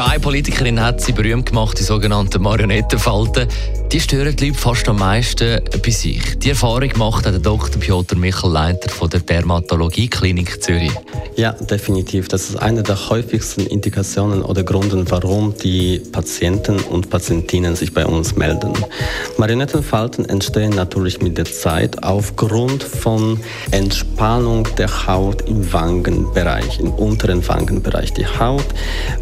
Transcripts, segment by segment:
Ja, eine Politikerin hat sie berühmt gemacht, die sogenannten Marionettenfalten. Die stören die Leute fast am meisten bei sich. Die Erfahrung macht der Dr. Piotr Michel, Leiter von der Dermatologie-Klinik Zürich. Ja, definitiv. Das ist eine der häufigsten Indikationen oder Gründe, warum die Patienten und Patientinnen sich bei uns melden. Marionettenfalten entstehen natürlich mit der Zeit aufgrund von Entspannung der Haut im Wangenbereich. Bereich, im unteren Wangenbereich. Die Haut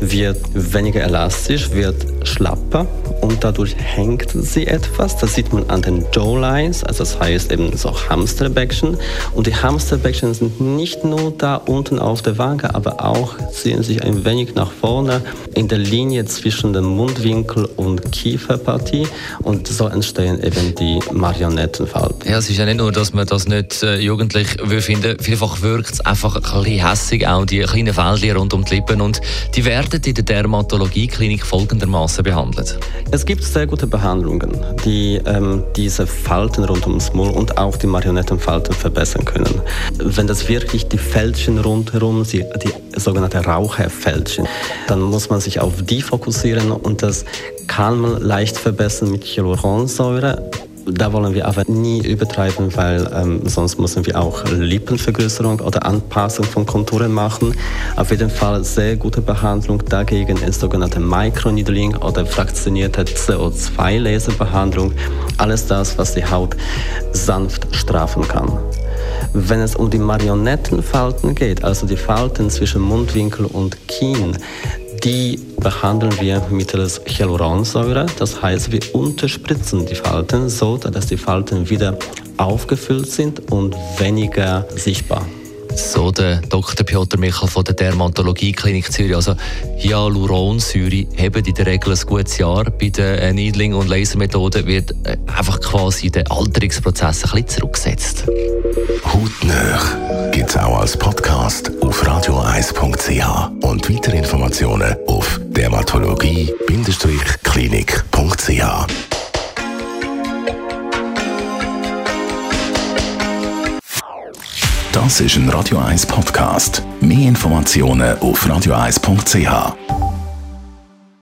wird weniger elastisch, wird schlapper und dadurch hängt sie etwas. Das sieht man an den Jawlines, also das heißt eben so Hamsterbäckchen. Und die Hamsterbäckchen sind nicht nur da unten auf der Wange, aber auch ziehen sich ein wenig nach vorne in der Linie zwischen dem Mundwinkel und Kieferpartie und so entstehen eben die Marionettenfalten. Ja, es ist ja nicht nur, dass man das nicht äh, jugendlich will finden, vielfach wirkt es einfach ein bisschen hässig, auch die kleinen Fältchen rund um die Lippen und die werden in der Dermatologieklinik folgendermaßen behandelt. Es gibt sehr gute Behandlungen, die ähm, diese Falten rund ums Maul und auch die Marionettenfalten verbessern können. Wenn das wirklich die Fältchen rundherum, die, die sogenannte Raucherfältchen, dann muss man sich auf die fokussieren und das kann man leicht verbessern mit Hyaluronsäure da wollen wir aber nie übertreiben, weil ähm, sonst müssen wir auch Lippenvergrößerung oder Anpassung von Konturen machen. Auf jeden Fall sehr gute Behandlung dagegen ist sogenannte Microneedling oder fraktionierte CO2-Laserbehandlung. Alles das, was die Haut sanft straffen kann. Wenn es um die Marionettenfalten geht, also die Falten zwischen Mundwinkel und Kinn, die behandeln wir mittels Hyaluronsäure. Das heißt, wir unterspritzen die Falten so, dass die Falten wieder aufgefüllt sind und weniger sichtbar. So der Dr. Piotr Michel von der Dermatologie-Klinik Zürich. Also Hyaluronsäure haben in der Regel ein gutes Jahr. Bei den Needling- und Lasermethoden wird äh, einfach quasi der Alterungsprozess ein bisschen zurückgesetzt. Hautnöch gibt es auch als Podcast radioeis.ch und weitere Informationen auf dermatologie-klinik.ch. Das ist ein Radio 1 Podcast. Mehr Informationen auf radioeis.ch.